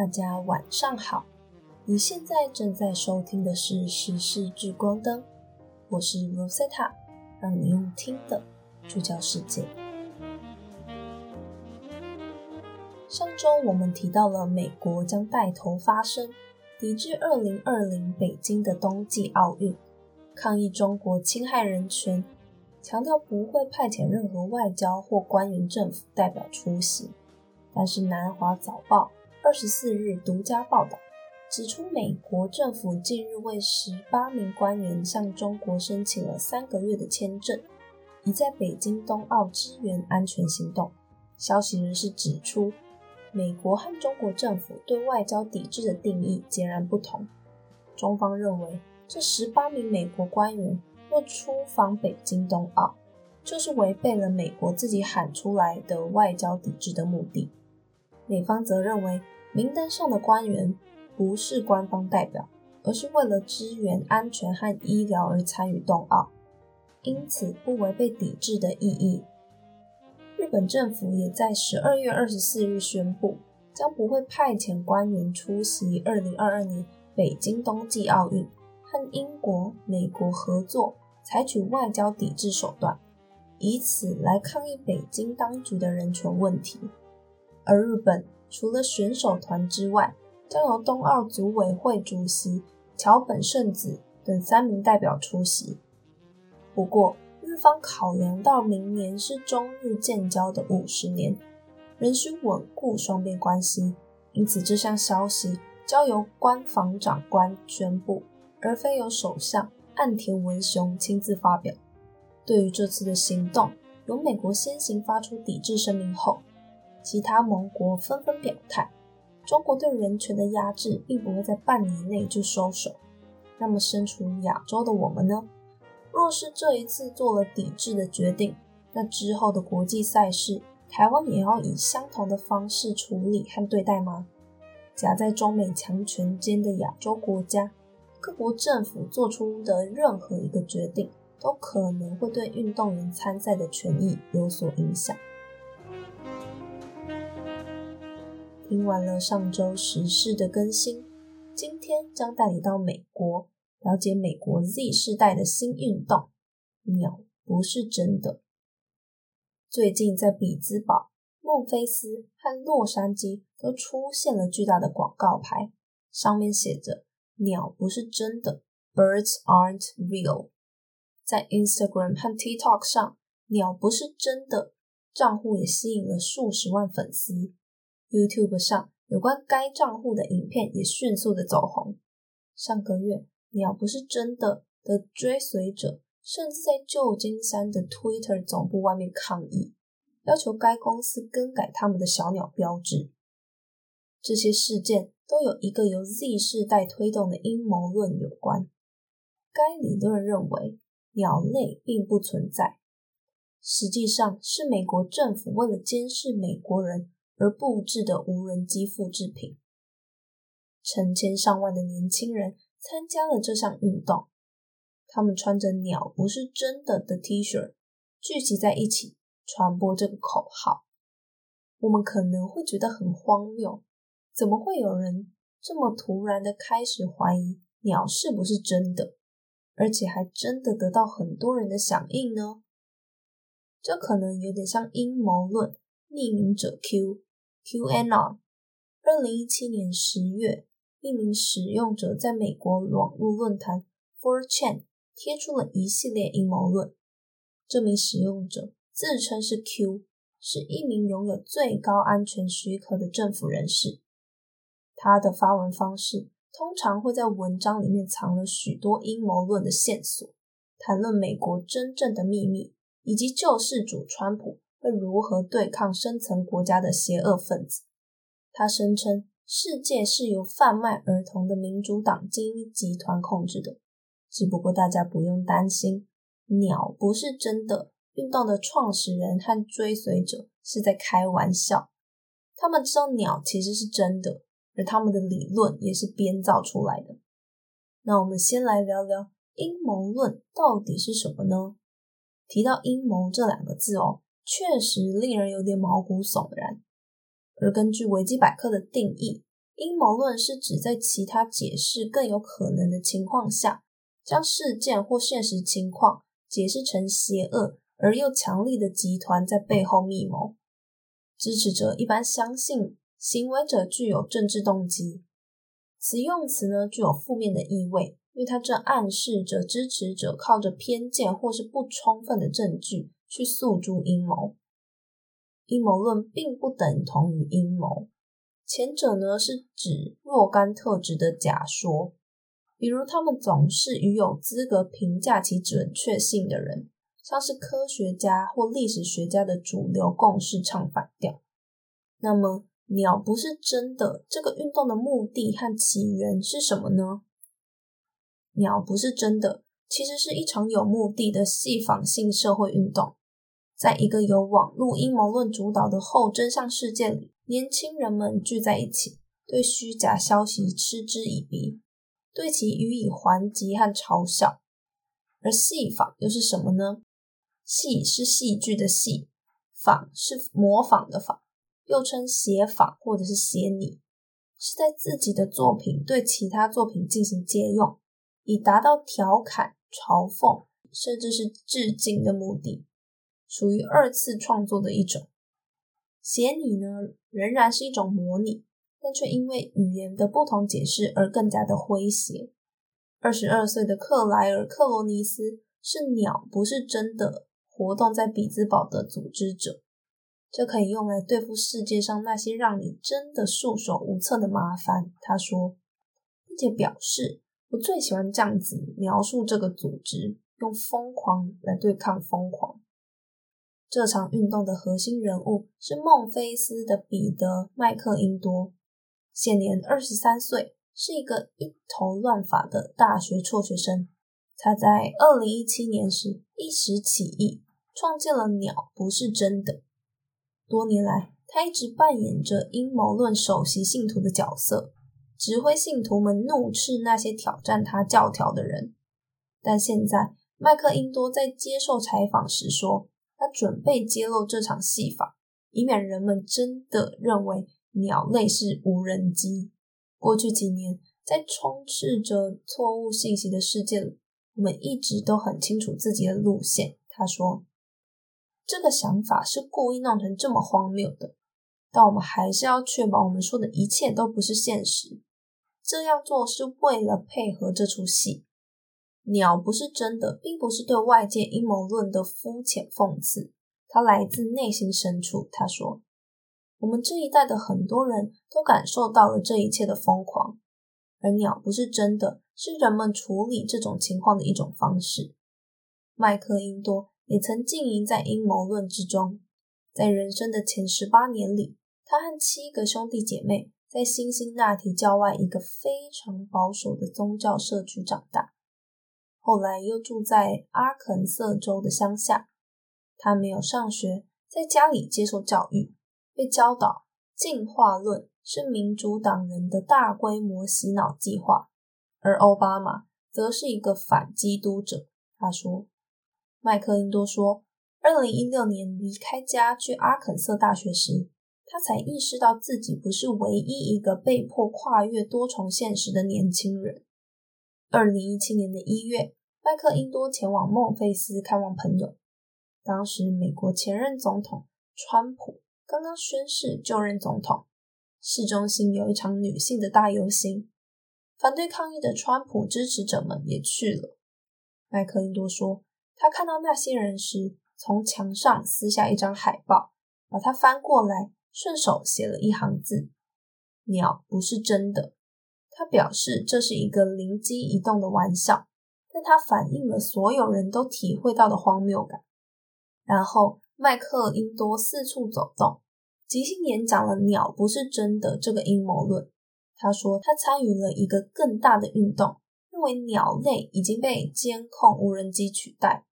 大家晚上好，你现在正在收听的是《时事聚光灯》，我是 Rosetta，让你用听的聚焦世界。上周我们提到了美国将带头发声，抵制2020北京的冬季奥运，抗议中国侵害人权，强调不会派遣任何外交或官员政府代表出席。但是南华早报。二十四日独家报道指出，美国政府近日为十八名官员向中国申请了三个月的签证，以在北京冬奥支援安全行动。消息人士指出，美国和中国政府对外交抵制的定义截然不同。中方认为，这十八名美国官员若出访北京冬奥，就是违背了美国自己喊出来的外交抵制的目的。美方则认为，名单上的官员不是官方代表，而是为了支援安全和医疗而参与冬奥，因此不违背抵制的意义。日本政府也在十二月二十四日宣布，将不会派遣官员出席二零二二年北京冬季奥运，和英国、美国合作，采取外交抵制手段，以此来抗议北京当局的人权问题。而日本除了选手团之外，将由冬奥组委会主席桥本圣子等三名代表出席。不过，日方考量到明年是中日建交的五十年，仍需稳固双边关系，因此这项消息交由官房长官宣布，而非由首相岸田文雄亲自发表。对于这次的行动，由美国先行发出抵制声明后。其他盟国纷纷表态，中国对人权的压制并不会在半年内就收手。那么，身处亚洲的我们呢？若是这一次做了抵制的决定，那之后的国际赛事，台湾也要以相同的方式处理和对待吗？夹在中美强权间的亚洲国家，各国政府做出的任何一个决定，都可能会对运动员参赛的权益有所影响。听完了上周时事的更新，今天将带你到美国，了解美国 Z 世代的新运动——鸟不是真的。最近在比兹堡、孟菲斯和洛杉矶都出现了巨大的广告牌，上面写着“鸟不是真的 ”，Birds aren't real。在 Instagram 和 TikTok 上，“鸟不是真的”账户也吸引了数十万粉丝。YouTube 上有关该账户的影片也迅速的走红。上个月，鸟不是真的的追随者甚至在旧金山的 Twitter 总部外面抗议，要求该公司更改他们的小鸟标志。这些事件都有一个由 Z 世代推动的阴谋论有关。该理论认为，鸟类并不存在，实际上是美国政府为了监视美国人。而布置的无人机复制品，成千上万的年轻人参加了这项运动。他们穿着“鸟不是真的”的 T 恤，聚集在一起传播这个口号。我们可能会觉得很荒谬，怎么会有人这么突然的开始怀疑鸟是不是真的，而且还真的得到很多人的响应呢？这可能有点像阴谋论，匿名者 Q。QAnon。二零一七年十月，一名使用者在美国网络论坛 4chan 贴出了一系列阴谋论。这名使用者自称是 Q，是一名拥有最高安全许可的政府人士。他的发文方式通常会在文章里面藏了许多阴谋论的线索，谈论美国真正的秘密，以及救世主川普。会如何对抗深层国家的邪恶分子？他声称世界是由贩卖儿童的民主党精英集团控制的。只不过大家不用担心，鸟不是真的。运动的创始人和追随者是在开玩笑。他们知道鸟其实是真的，而他们的理论也是编造出来的。那我们先来聊聊阴谋论到底是什么呢？提到阴谋这两个字哦。确实令人有点毛骨悚然。而根据维基百科的定义，阴谋论是指在其他解释更有可能的情况下，将事件或现实情况解释成邪恶而又强力的集团在背后密谋。支持者一般相信行为者具有政治动机。此用词呢具有负面的意味，因为它正暗示着支持者靠着偏见或是不充分的证据去诉诸阴谋。阴谋论并不等同于阴谋，前者呢是指若干特质的假说，比如他们总是与有资格评价其准确性的人，像是科学家或历史学家的主流共识唱反调。那么。鸟不是真的。这个运动的目的和起源是什么呢？鸟不是真的，其实是一场有目的的戏仿性社会运动。在一个由网络阴谋论主导的后真相世界里，年轻人们聚在一起，对虚假消息嗤之以鼻，对其予以还击和嘲笑。而戏仿又是什么呢？戏是戏剧的戏，仿是模仿的仿。又称写仿或者是写拟，是在自己的作品对其他作品进行借用，以达到调侃、嘲讽，甚至是致敬的目的，属于二次创作的一种。写拟呢，仍然是一种模拟，但却因为语言的不同解释而更加的诙谐。二十二岁的克莱尔·克罗尼斯是鸟不是真的活动在比兹堡的组织者。这可以用来对付世界上那些让你真的束手无策的麻烦，他说，并且表示我最喜欢这样子描述这个组织，用疯狂来对抗疯狂。这场运动的核心人物是孟菲斯的彼得·麦克因多，现年二十三岁，是一个一头乱发的大学辍学生。他在二零一七年时一时起意，创建了“鸟不是真的”。多年来，他一直扮演着阴谋论首席信徒的角色，指挥信徒们怒斥那些挑战他教条的人。但现在，麦克因多在接受采访时说，他准备揭露这场戏法，以免人们真的认为鸟类是无人机。过去几年，在充斥着错误信息的世界里，我们一直都很清楚自己的路线。他说。这个想法是故意弄成这么荒谬的，但我们还是要确保我们说的一切都不是现实。这样做是为了配合这出戏。鸟不是真的，并不是对外界阴谋论的肤浅讽刺，它来自内心深处。他说：“我们这一代的很多人都感受到了这一切的疯狂，而鸟不是真的，是人们处理这种情况的一种方式。”麦克因多。也曾经营在阴谋论之中。在人生的前十八年里，他和七个兄弟姐妹在辛辛那提郊外一个非常保守的宗教社区长大。后来又住在阿肯色州的乡下。他没有上学，在家里接受教育，被教导进化论是民主党人的大规模洗脑计划，而奥巴马则是一个反基督者。他说。麦克因多说：“二零一六年离开家去阿肯色大学时，他才意识到自己不是唯一一个被迫跨越多重现实的年轻人。”二零一七年的一月，麦克因多前往孟菲斯看望朋友。当时，美国前任总统川普刚刚宣誓就任总统，市中心有一场女性的大游行，反对抗议的川普支持者们也去了。麦克因多说。他看到那些人时，从墙上撕下一张海报，把它翻过来，顺手写了一行字：“鸟不是真的。”他表示这是一个灵机一动的玩笑，但它反映了所有人都体会到的荒谬感。然后，麦克因多四处走动，即兴演讲了“鸟不是真的”这个阴谋论。他说，他参与了一个更大的运动，认为鸟类已经被监控无人机取代。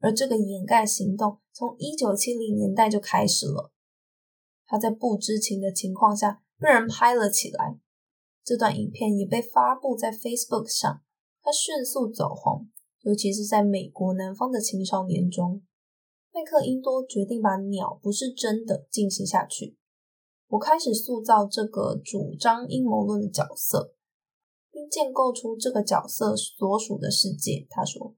而这个掩盖行动从一九七零年代就开始了。他在不知情的情况下被人拍了起来，这段影片也被发布在 Facebook 上。他迅速走红，尤其是在美国南方的青少年中。麦克因多决定把“鸟不是真的”进行下去。我开始塑造这个主张阴谋论的角色，并建构出这个角色所属的世界。他说，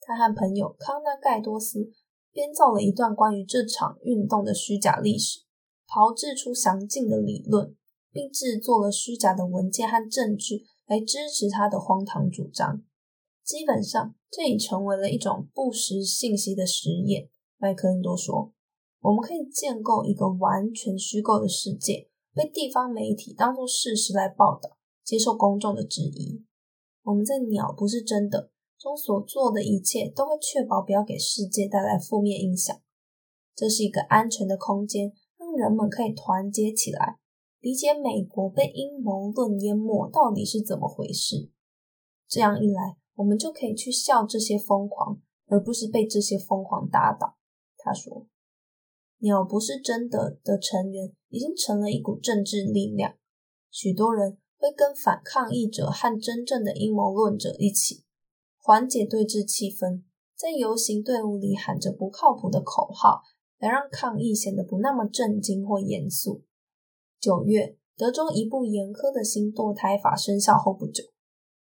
他和朋友康纳盖多斯编造了一段关于这场运动的虚假历史，炮制出详尽的理论，并制作了虚假的文件和证据来支持他的荒唐主张。基本上，这已成为了一种不实信息的实验。麦克恩多说：“我们可以建构一个完全虚构的世界，被地方媒体当作事实来报道，接受公众的质疑。我们在‘鸟不是真的’中所做的一切，都会确保不要给世界带来负面影响。这是一个安全的空间，让人们可以团结起来，理解美国被阴谋论淹没到底是怎么回事。这样一来。”我们就可以去笑这些疯狂，而不是被这些疯狂打倒。他说：“鸟不是真的的成员已经成了一股政治力量，许多人会跟反抗议者和真正的阴谋论者一起，缓解对峙气氛，在游行队伍里喊着不靠谱的口号，来让抗议显得不那么震惊或严肃。”九月，德州一部严苛的新堕胎法生效后不久，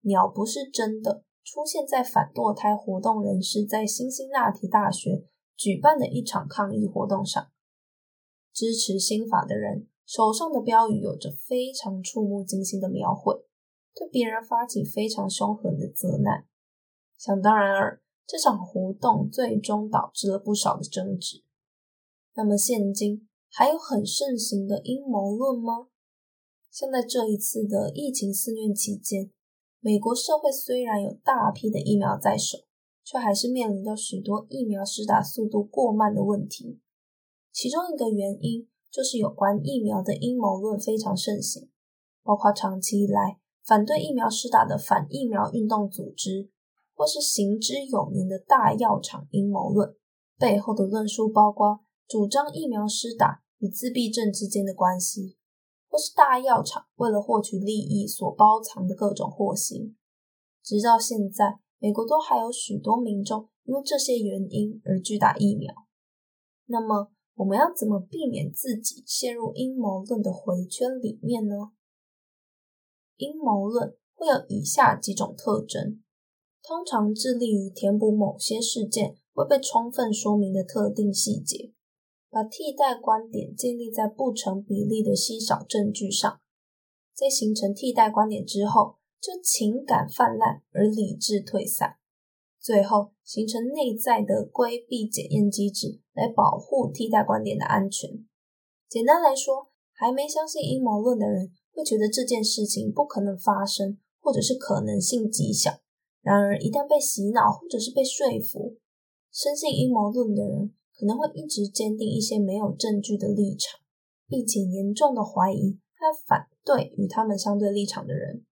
鸟不是真的。出现在反堕胎活动人士在辛辛那提大学举办的一场抗议活动上，支持新法的人手上的标语有着非常触目惊心的描绘，对别人发起非常凶狠的责难。想当然尔，这场活动最终导致了不少的争执。那么，现今还有很盛行的阴谋论吗？像在这一次的疫情肆虐期间。美国社会虽然有大批的疫苗在手，却还是面临着许多疫苗施打速度过慢的问题。其中一个原因就是有关疫苗的阴谋论非常盛行，包括长期以来反对疫苗施打的反疫苗运动组织，或是行之有年的大药厂阴谋论。背后的论述包括主张疫苗施打与自闭症之间的关系。或是大药厂为了获取利益所包藏的各种祸心，直到现在，美国都还有许多民众因为这些原因而拒打疫苗。那么，我们要怎么避免自己陷入阴谋论的回圈里面呢？阴谋论会有以下几种特征：通常致力于填补某些事件未被充分说明的特定细节。把替代观点建立在不成比例的稀少证据上，在形成替代观点之后，就情感泛滥而理智退散，最后形成内在的规避检验机制来保护替代观点的安全。简单来说，还没相信阴谋论的人会觉得这件事情不可能发生，或者是可能性极小。然而，一旦被洗脑或者是被说服，深信阴谋论的人。可能会一直坚定一些没有证据的立场，并且严重的怀疑和反对与他们相对立场的人。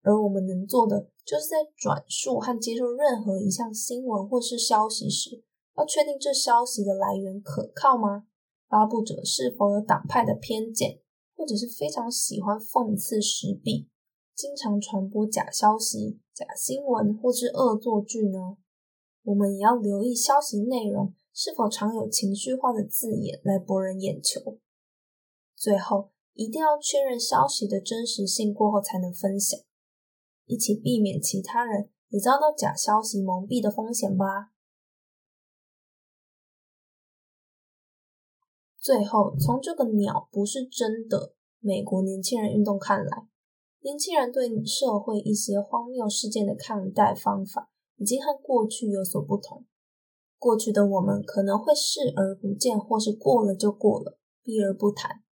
而我们能做的，就是在转述和接受任何一项新闻或是消息时，要确定这消息的来源可靠吗？发布者是否有党派的偏见，或者是非常喜欢讽刺时弊，经常传播假消息、假新闻或是恶作剧呢？我们也要留意消息内容。是否常有情绪化的字眼来博人眼球？最后，一定要确认消息的真实性过后才能分享，一起避免其他人也遭到假消息蒙蔽的风险吧。最后，从这个鸟不是真的美国年轻人运动看来，年轻人对社会一些荒谬事件的看待方法已经和过去有所不同。过去的我们可能会视而不见，或是过了就过了，避而不谈。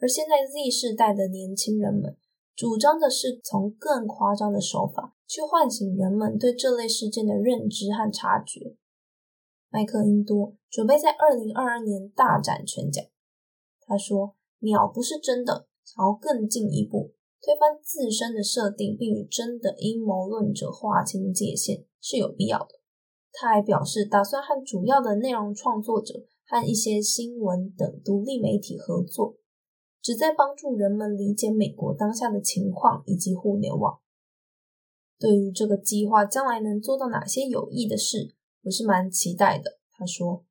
而现在 Z 世代的年轻人们主张的是从更夸张的手法去唤醒人们对这类事件的认知和察觉。麦克因多准备在二零二二年大展拳脚。他说：“鸟不是真的，想要更进一步推翻自身的设定，并与真的阴谋论者划清界限，是有必要的。”他还表示，打算和主要的内容创作者和一些新闻等独立媒体合作，旨在帮助人们理解美国当下的情况以及互联网。对于这个计划将来能做到哪些有益的事，我是蛮期待的。他说：“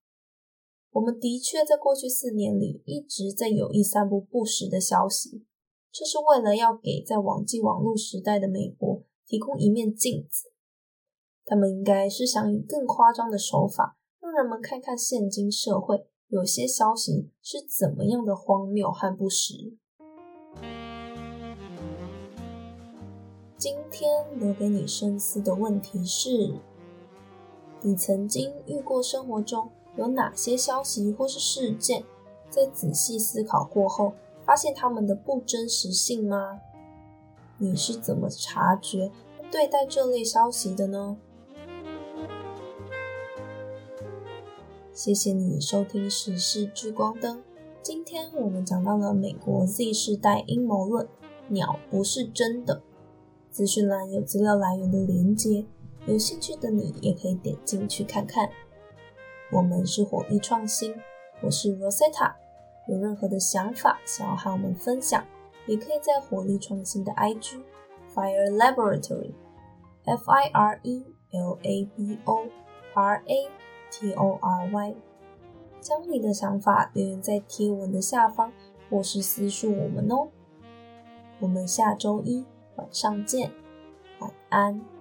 我们的确在过去四年里一直在有意散布不实的消息，这是为了要给在网际网络时代的美国提供一面镜子。他们应该是想以更夸张的手法，让人们看看现今社会有些消息是怎么样的荒谬和不实。今天留给你深思的问题是：你曾经遇过生活中？有哪些消息或是事件，在仔细思考过后，发现他们的不真实性吗？你是怎么察觉、对待这类消息的呢？谢谢你收听《时事聚光灯》，今天我们讲到了美国 Z 世代阴谋论，鸟不是真的。资讯栏有资料来源的连接，有兴趣的你也可以点进去看看。我们是火力创新，我是 Rosetta。有任何的想法想要和我们分享，也可以在火力创新的 IG Fire Laboratory F I R E L A B O R A T O R Y，将你的想法留言在贴文的下方，或是私信我们哦。我们下周一晚上见，晚安。